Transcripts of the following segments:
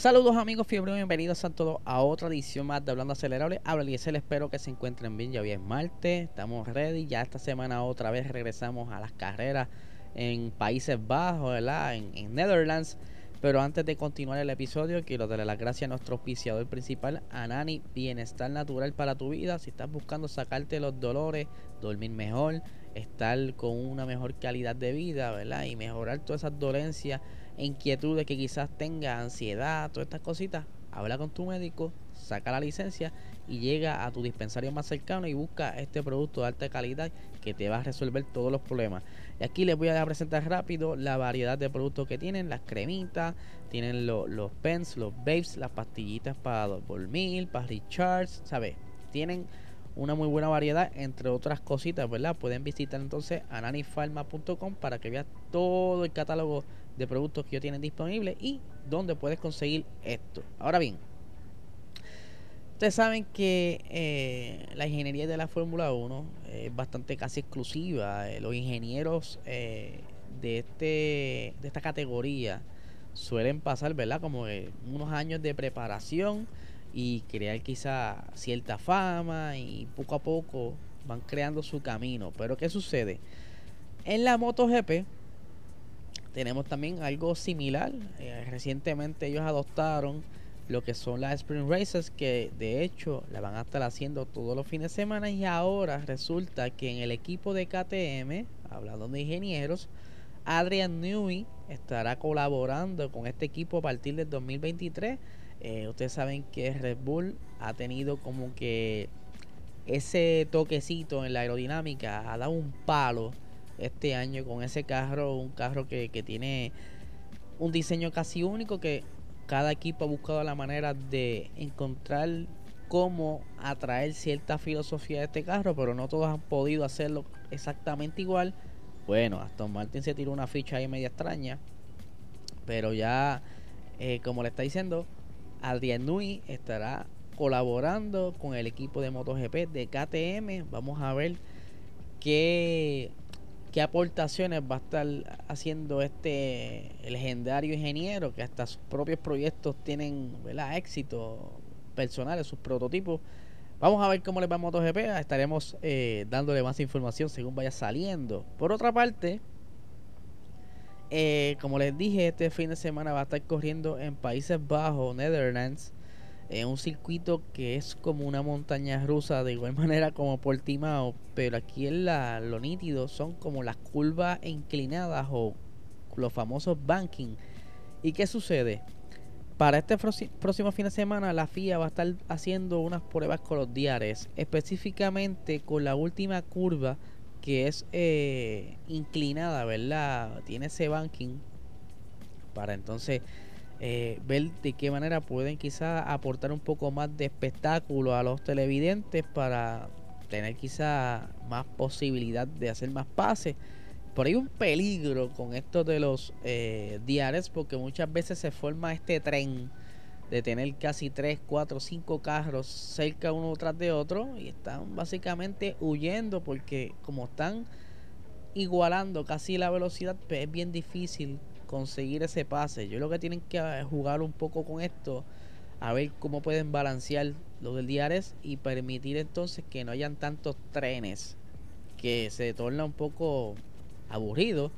Saludos amigos fiebre, bienvenidos a todos a otra edición más de Hablando Acelerable. Habla Liesel, espero que se encuentren bien. Ya hoy es martes, estamos ready. Ya esta semana otra vez regresamos a las carreras en Países Bajos, ¿verdad? En, en Netherlands. Pero antes de continuar el episodio, quiero darle las gracias a nuestro auspiciador principal, Anani, Bienestar Natural para tu vida. Si estás buscando sacarte los dolores, dormir mejor, estar con una mejor calidad de vida, ¿verdad? Y mejorar todas esas dolencias inquietudes que quizás tenga, ansiedad, todas estas cositas, habla con tu médico, saca la licencia y llega a tu dispensario más cercano y busca este producto de alta calidad que te va a resolver todos los problemas. Y aquí les voy a presentar rápido la variedad de productos que tienen, las cremitas, tienen los pens, los babes, las pastillitas para dormir, para recharge, ¿sabes? Tienen una muy buena variedad, entre otras cositas, ¿verdad? Pueden visitar entonces ananifarma.com para que veas todo el catálogo de productos que ellos tienen disponibles y dónde puedes conseguir esto. Ahora bien, ustedes saben que eh, la ingeniería de la Fórmula 1 es bastante casi exclusiva. Eh, los ingenieros eh, de, este, de esta categoría suelen pasar, ¿verdad? Como unos años de preparación y crear quizá cierta fama y poco a poco van creando su camino. Pero ¿qué sucede? En la MotoGP tenemos también algo similar. Eh, recientemente ellos adoptaron lo que son las Spring Races, que de hecho la van a estar haciendo todos los fines de semana. Y ahora resulta que en el equipo de KTM, hablando de ingenieros, Adrian Newey estará colaborando con este equipo a partir del 2023. Eh, ustedes saben que Red Bull ha tenido como que ese toquecito en la aerodinámica, ha dado un palo este año con ese carro, un carro que, tiene un diseño casi único que cada equipo ha buscado la manera de encontrar cómo atraer cierta filosofía de este carro, pero no todos han podido hacerlo exactamente igual. Bueno, Aston Martin se tiró una ficha ahí media extraña, pero ya, eh, como le está diciendo, Adrian Nui estará colaborando con el equipo de MotoGP de KTM. Vamos a ver qué qué aportaciones va a estar haciendo este legendario ingeniero que hasta sus propios proyectos tienen ¿verdad? éxito personales, sus prototipos. Vamos a ver cómo les va a MotoGP. Estaremos eh, dándole más información según vaya saliendo. Por otra parte, eh, como les dije, este fin de semana va a estar corriendo en Países Bajos, Netherlands, en un circuito que es como una montaña rusa, de igual manera como Portimao, pero aquí en la, lo nítido son como las curvas inclinadas o los famosos banking. ¿Y qué sucede? Para este próximo fin de semana la FIA va a estar haciendo unas pruebas con los diares, específicamente con la última curva que es eh, inclinada, ¿verdad? Tiene ese banking para entonces eh, ver de qué manera pueden quizás aportar un poco más de espectáculo a los televidentes para tener quizá más posibilidad de hacer más pases. Por ahí un peligro con esto de los eh, porque muchas veces se forma este tren de tener casi 3, 4, 5 carros cerca uno tras de otro y están básicamente huyendo porque como están igualando casi la velocidad pues es bien difícil conseguir ese pase. Yo lo que tienen que eh, jugar un poco con esto, a ver cómo pueden balancear lo del Diares y permitir entonces que no hayan tantos trenes que se torna un poco aburrido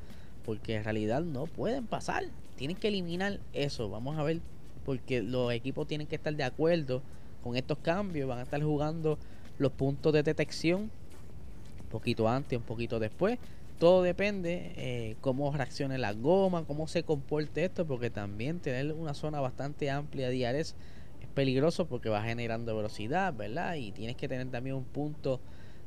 porque en realidad no pueden pasar. Tienen que eliminar eso. Vamos a ver porque los equipos tienen que estar de acuerdo con estos cambios. Van a estar jugando los puntos de detección un poquito antes, un poquito después todo depende eh, cómo reaccione la goma, cómo se comporte esto, porque también tener una zona bastante amplia de es peligroso porque va generando velocidad, ¿verdad? Y tienes que tener también un punto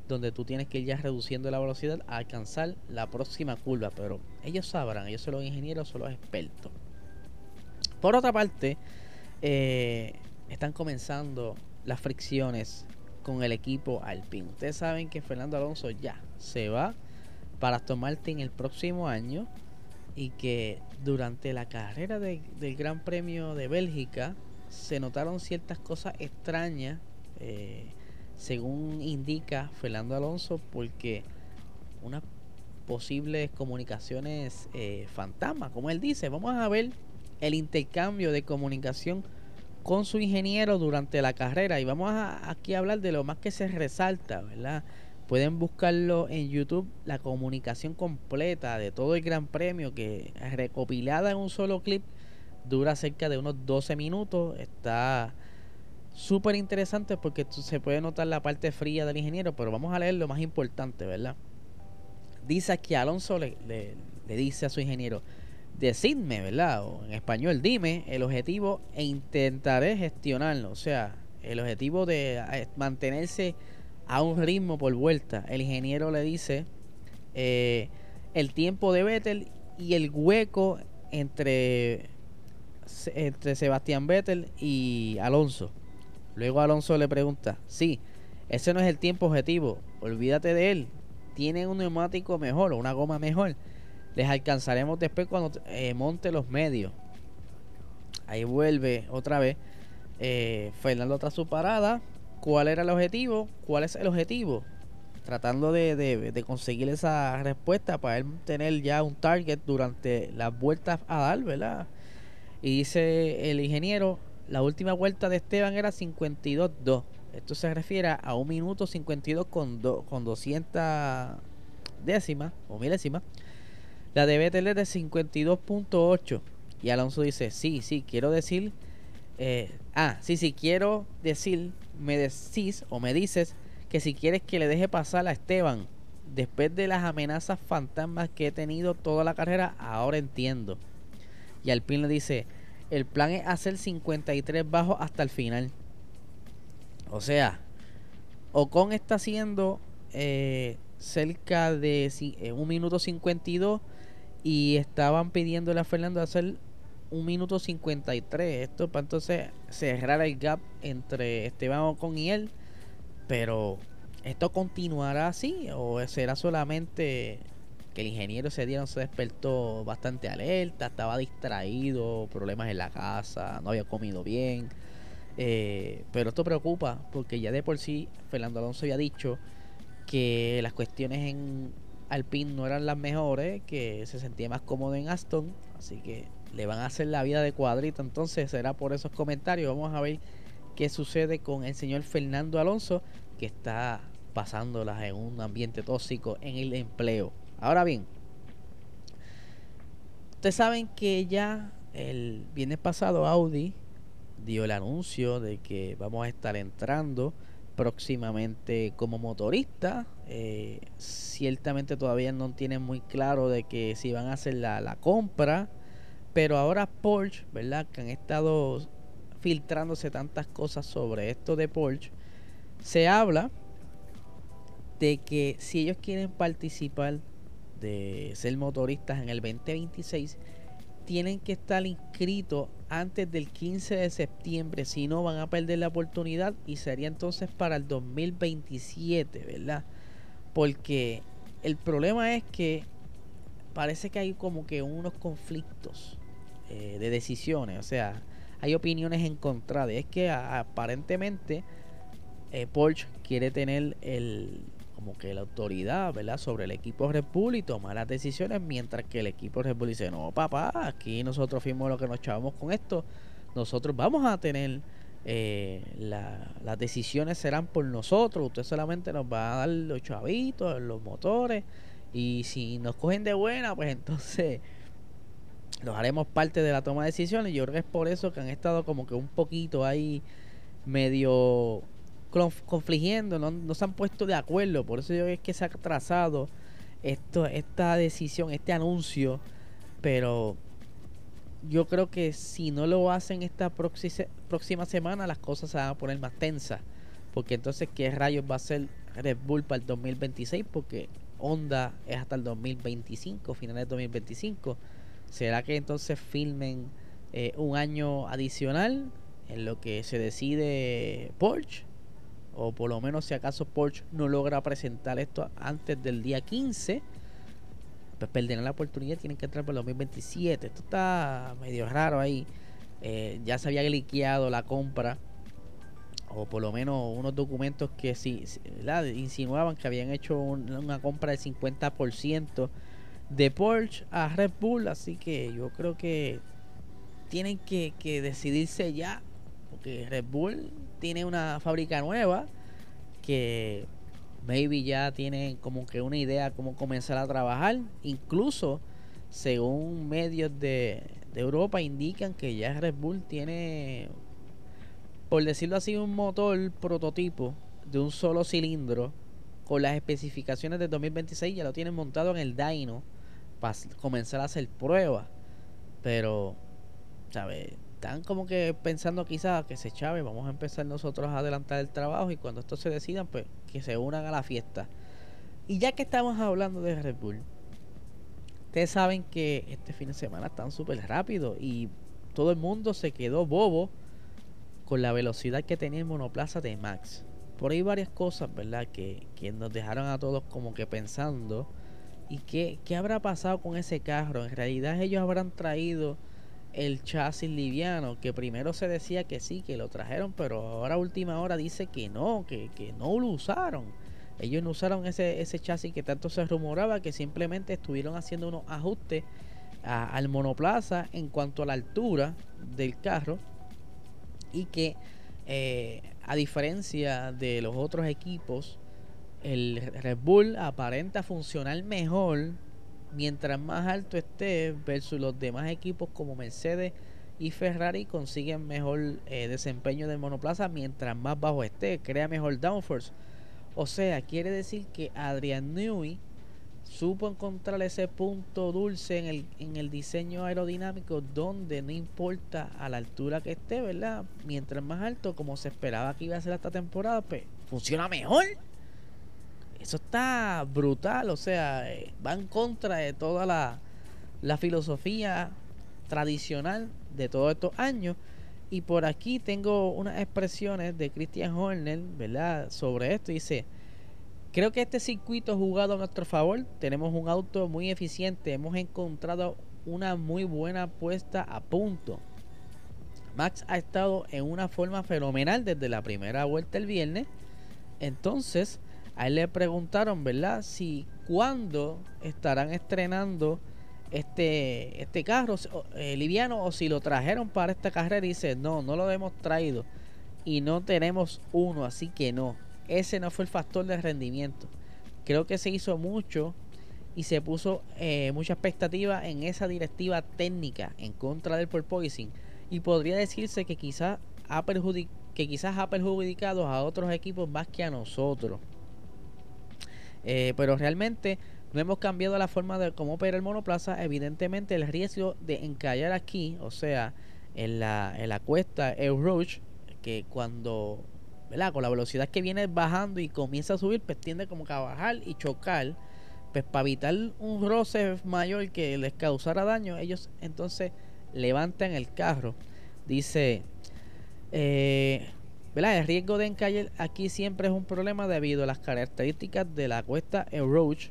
donde tú tienes que ir ya reduciendo la velocidad a alcanzar la próxima curva, pero ellos sabrán, ellos son los ingenieros, son los expertos. Por otra parte, eh, están comenzando las fricciones con el equipo Alpine. Ustedes saben que Fernando Alonso ya se va para Aston Martin el próximo año y que durante la carrera del Gran Premio de Bélgica se notaron ciertas cosas extrañas, eh, según indica Fernando Alonso, porque unas posibles comunicaciones eh, fantasmas, como él dice, vamos a ver el intercambio de comunicación con su ingeniero durante la carrera y vamos a, aquí a hablar de lo más que se resalta, ¿verdad? Pueden buscarlo en YouTube, la comunicación completa de todo el Gran Premio que recopilada en un solo clip dura cerca de unos 12 minutos. Está súper interesante porque se puede notar la parte fría del ingeniero, pero vamos a leer lo más importante, ¿verdad? Dice que Alonso le, le dice a su ingeniero, decidme, ¿verdad? O en español, dime el objetivo e intentaré gestionarlo. O sea, el objetivo de eh, mantenerse a un ritmo por vuelta. El ingeniero le dice eh, el tiempo de Vettel y el hueco entre, entre Sebastián Vettel y Alonso. Luego Alonso le pregunta, sí, ese no es el tiempo objetivo, olvídate de él. Tiene un neumático mejor una goma mejor. Les alcanzaremos después cuando eh, monte los medios. Ahí vuelve otra vez eh, Fernando tras su parada cuál era el objetivo, cuál es el objetivo, tratando de, conseguir esa respuesta para él tener ya un target durante las vueltas a dar, ¿verdad? Y dice el ingeniero, la última vuelta de Esteban era 52.2. Esto se refiere a un minuto 52 con, con 200 décimas o milésimas. La de Vettel es de 52.8. Y Alonso dice, sí, sí, quiero decir... Eh, ah, sí, sí, quiero decir me decís o me dices que si quieres que le deje pasar a Esteban después de las amenazas fantasmas que he tenido toda la carrera, ahora entiendo. Y Alpine le dice, el plan es hacer 53 bajos hasta el final. O sea, Ocon está haciendo eh, cerca de eh, un minuto 52 y estaban pidiéndole a Fernando hacer un minuto 53. Esto para entonces cerrar el gap entre Esteban Ocon y él. Pero, ¿esto continuará así? ¿O será solamente que el ingeniero ese día se despertó bastante alerta, estaba distraído, problemas en la casa, no había comido bien? Eh, pero esto preocupa porque ya de por sí Fernando Alonso había dicho que las cuestiones en Alpine no eran las mejores, que se sentía más cómodo en Aston, así que le van a hacer la vida de cuadrito. Entonces será por esos comentarios. Vamos a ver qué sucede con el señor Fernando Alonso, que está pasándolas en un ambiente tóxico en el empleo. Ahora bien, ustedes saben que ya el viernes pasado Audi dio el anuncio de que vamos a estar entrando próximamente como motorista. Eh, ciertamente todavía no tienen muy claro de que si van a hacer la, la compra pero ahora Porsche, ¿verdad? Que han estado filtrándose tantas cosas sobre esto de Porsche, se habla de que si ellos quieren participar de ser motoristas en el 2026, tienen que estar inscritos antes del 15 de septiembre, si no van a perder la oportunidad y sería entonces para el 2027, ¿verdad? Porque el problema es que parece que hay como que unos conflictos eh, de decisiones. O sea, hay opiniones encontradas. Es que aparentemente eh, Porsche quiere tener el como que la autoridad, ¿verdad? Sobre el equipo Red Bull y tomar las decisiones, mientras que el equipo Red dice, no, papá, aquí nosotros fuimos lo que nos chavamos con esto, nosotros vamos a tener eh, las decisiones serán por nosotros, usted solamente nos va a dar los chavitos, los motores, y si nos cogen de buena, pues entonces los haremos parte de la toma de decisiones. Yo creo que es por eso que han estado como que un poquito ahí medio confligiendo, no, se han puesto de acuerdo. Por eso yo creo que se ha trazado esto, esta decisión, este anuncio. Pero yo creo que si no lo hacen esta próxima semana, las cosas se van a poner más tensas. Porque entonces, ¿qué rayos va a ser Red Bull para el 2026? Porque Honda es hasta el 2025, finales de 2025. ¿Será que entonces filmen eh, un año adicional? en lo que se decide Porsche, o por lo menos si acaso Porsche no logra presentar esto antes del día 15, pues perderán la oportunidad, tienen que entrar por el 2027. Esto está medio raro ahí. Eh, ya se había liqueado la compra, o por lo menos unos documentos que sí, insinuaban que habían hecho una compra del 50% de Porsche a Red Bull, así que yo creo que tienen que, que decidirse ya, porque Red Bull tiene una fábrica nueva que maybe ya tiene como que una idea cómo comenzar a trabajar. Incluso, según medios de, de Europa, indican que ya Red Bull tiene, por decirlo así, un motor prototipo de un solo cilindro con las especificaciones de 2026. Ya lo tienen montado en el Dyno para comenzar a hacer pruebas. Pero, ¿sabes? están como que pensando quizás que se chave, vamos a empezar nosotros a adelantar el trabajo y cuando esto se decidan, pues que se unan a la fiesta. Y ya que estamos hablando de Red Bull, ustedes saben que este fin de semana están súper rápido y todo el mundo se quedó bobo con la velocidad que tenía el monoplaza de Max. Por ahí varias cosas, ¿verdad? Que, que nos dejaron a todos como que pensando. ¿Y qué, qué habrá pasado con ese carro? En realidad ellos habrán traído el chasis liviano, que primero se decía que sí, que lo trajeron, pero ahora última hora dice que no, que, no lo usaron. Ellos no usaron ese, ese chasis que tanto se rumoraba, que simplemente estuvieron haciendo unos ajustes al monoplaza en cuanto a la altura del carro y que eh, a diferencia de los otros equipos, el Red Bull aparenta funcionar mejor mientras más alto esté versus los demás equipos como Mercedes y Ferrari consiguen mejor eh, desempeño del monoplaza mientras más bajo esté, crea mejor downforce. O sea, quiere decir que Adrian Newey supo encontrar ese punto dulce en el, en el diseño aerodinámico donde no importa a la altura que esté, ¿verdad? Mientras más alto, como se esperaba que iba a ser esta temporada, pues funciona mejor. Eso está brutal, o sea, eh, va en contra de toda la, filosofía tradicional de todos estos años. Y por aquí tengo unas expresiones de Christian Horner, ¿verdad? Sobre esto. Dice, creo que este circuito jugado a nuestro favor. Tenemos un auto muy eficiente. Hemos encontrado una muy buena puesta a punto. Max ha estado en una forma fenomenal desde la primera vuelta el viernes. Entonces, a él le preguntaron, ¿verdad? Si cuándo estarán estrenando este, este carro eh, liviano o si lo trajeron para esta carrera. Dice, no, no lo hemos traído y no tenemos uno, así que no. Ese no fue el factor de rendimiento. Creo que se hizo mucho y se puso eh, mucha expectativa en esa directiva técnica en contra del porpoising y podría decirse que quizás ha perjudicado a otros equipos más que a nosotros. Eh, pero realmente no hemos cambiado la forma de cómo opera el monoplaza. Evidentemente el riesgo de encallar aquí, o sea, en la, en la cuesta El que cuando, ¿verdad? Con la velocidad que viene bajando y comienza a subir, pues tiende como que a bajar y chocar. Pues para evitar un roce mayor que les causara daño, ellos entonces levantan el carro. Dice, eh, el riesgo de encallar aquí siempre es un problema debido a las características de la cuesta El Roach,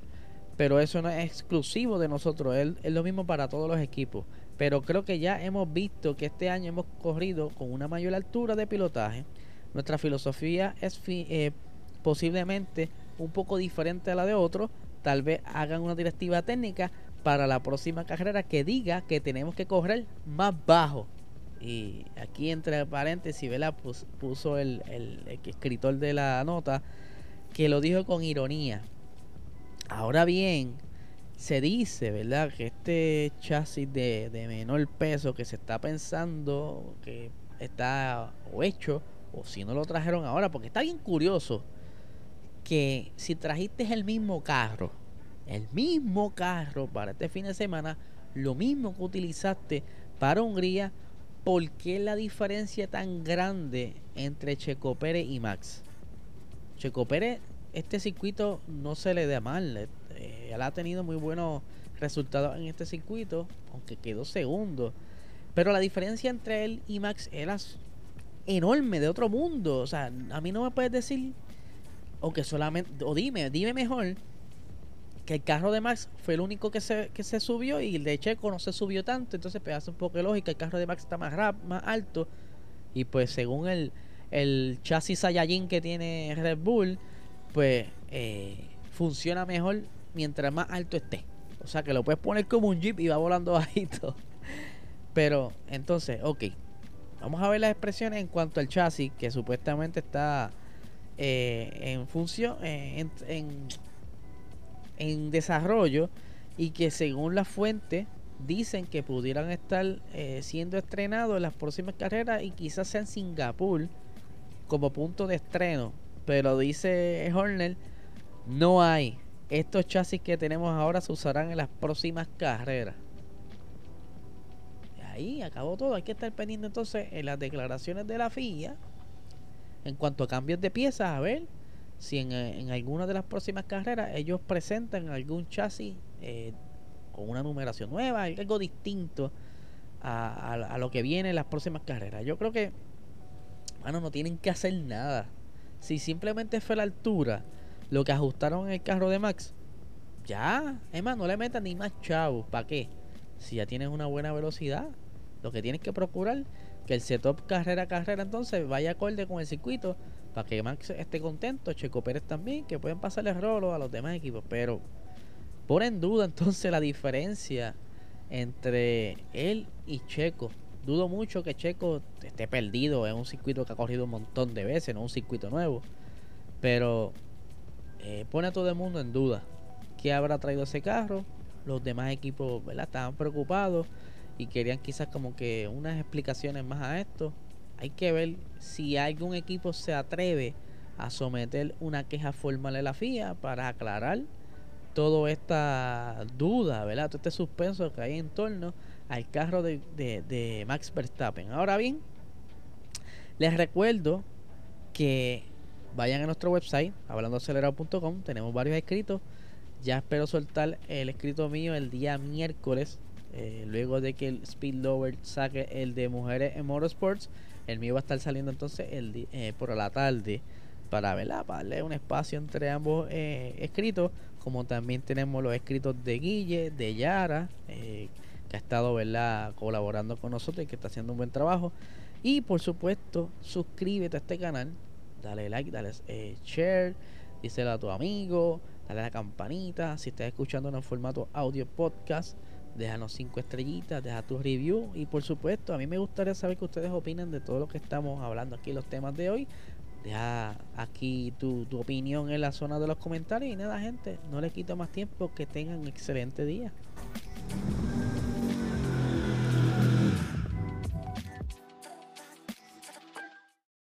pero eso no es exclusivo de nosotros, es, es lo mismo para todos los equipos. Pero creo que ya hemos visto que este año hemos corrido con una mayor altura de pilotaje. Nuestra filosofía es eh, posiblemente un poco diferente a la de otros. Tal vez hagan una directiva técnica para la próxima carrera que diga que tenemos que correr más bajo y aquí entre paréntesis, ¿verdad? puso el, escritor de la nota que lo dijo con ironía. Ahora bien, se dice, ¿verdad? Que este chasis de, menor peso que se está pensando que está hecho, o si no lo trajeron ahora, porque está bien curioso que si trajiste el mismo carro, el mismo carro para este fin de semana, lo mismo que utilizaste para Hungría, ¿por qué la diferencia tan grande entre Checo Pérez y Max? Checo Pérez, este circuito no se le da mal. Eh, él ha tenido muy buenos resultados en este circuito, aunque quedó segundo. Pero la diferencia entre él y Max era enorme, de otro mundo. O sea, a mí no me puedes decir, o que solamente, o dime, dime mejor, que el carro de Max fue el único que se, que se subió y el de Checo no se subió tanto. Entonces, pues un poco de lógica, el carro de Max está más, rap, más alto. Y pues según el, el chasis Saiyajin que tiene Red Bull, pues eh, funciona mejor mientras más alto esté. O sea que lo puedes poner como un jeep y va volando bajito. Pero entonces, ok. Vamos a ver las expresiones en cuanto al chasis que supuestamente está eh, en función, eh, en, en, desarrollo y que según la fuente dicen que pudieran estar eh, siendo estrenados en las próximas carreras y quizás sea en Singapur como punto de estreno. Pero dice Horner, no hay. Estos chasis que tenemos ahora se usarán en las próximas carreras. Ahí acabó todo. Hay que estar pendiente entonces en las declaraciones de la FIA en cuanto a cambios de piezas. A ver si en, en alguna de las próximas carreras ellos presentan algún chasis eh, con una numeración nueva, algo distinto a, a, lo que viene en las próximas carreras. Yo creo que, bueno, no tienen que hacer nada. Si simplemente fue la altura lo que ajustaron en el carro de Max, ya, es más, no le metan ni más chavos. ¿Para qué? Si ya tienes una buena velocidad, lo que tienes que procurar que el setup carrera a carrera entonces vaya acorde con el circuito para que Max esté contento, Checo Pérez también, que pueden pasarle rolo a los demás equipos, pero pone en duda entonces la diferencia entre él y Checo. Dudo mucho que Checo esté perdido en un circuito que ha corrido un montón de veces, no un circuito nuevo. Pero eh, pone a todo el mundo en duda. ¿Qué habrá traído ese carro? Los demás equipos ¿verdad? estaban preocupados y querían quizás como que unas explicaciones más a esto. Hay que ver si algún equipo se atreve a someter una queja formal a la FIA para aclarar toda esta duda, ¿verdad? Todo este suspenso que hay en torno al carro de, de Max Verstappen. Ahora bien, les recuerdo que vayan a nuestro website, hablandoacelerado.com, tenemos varios escritos. Ya espero soltar el escrito mío el día miércoles, eh, luego de que el Speed saque el de mujeres en motorsports. El mío va a estar saliendo entonces el eh, por la tarde para, ¿verdad? para darle un espacio entre ambos eh, escritos. Como también tenemos los escritos de Guille, de Yara, que ha estado colaborando con nosotros y que está haciendo un buen trabajo. Y por supuesto, suscríbete a este canal dale like, dale eh, share, díselo a tu amigo, dale a la campanita. Si estás escuchando en formato audio podcast, déjanos cinco estrellitas, deja tu review y por supuesto, a mí me gustaría saber qué ustedes opinan de todo lo que estamos hablando aquí, los temas de hoy. Deja aquí tu, tu opinión en la zona de los comentarios y nada, gente, no les quito más tiempo, que tengan un excelente día.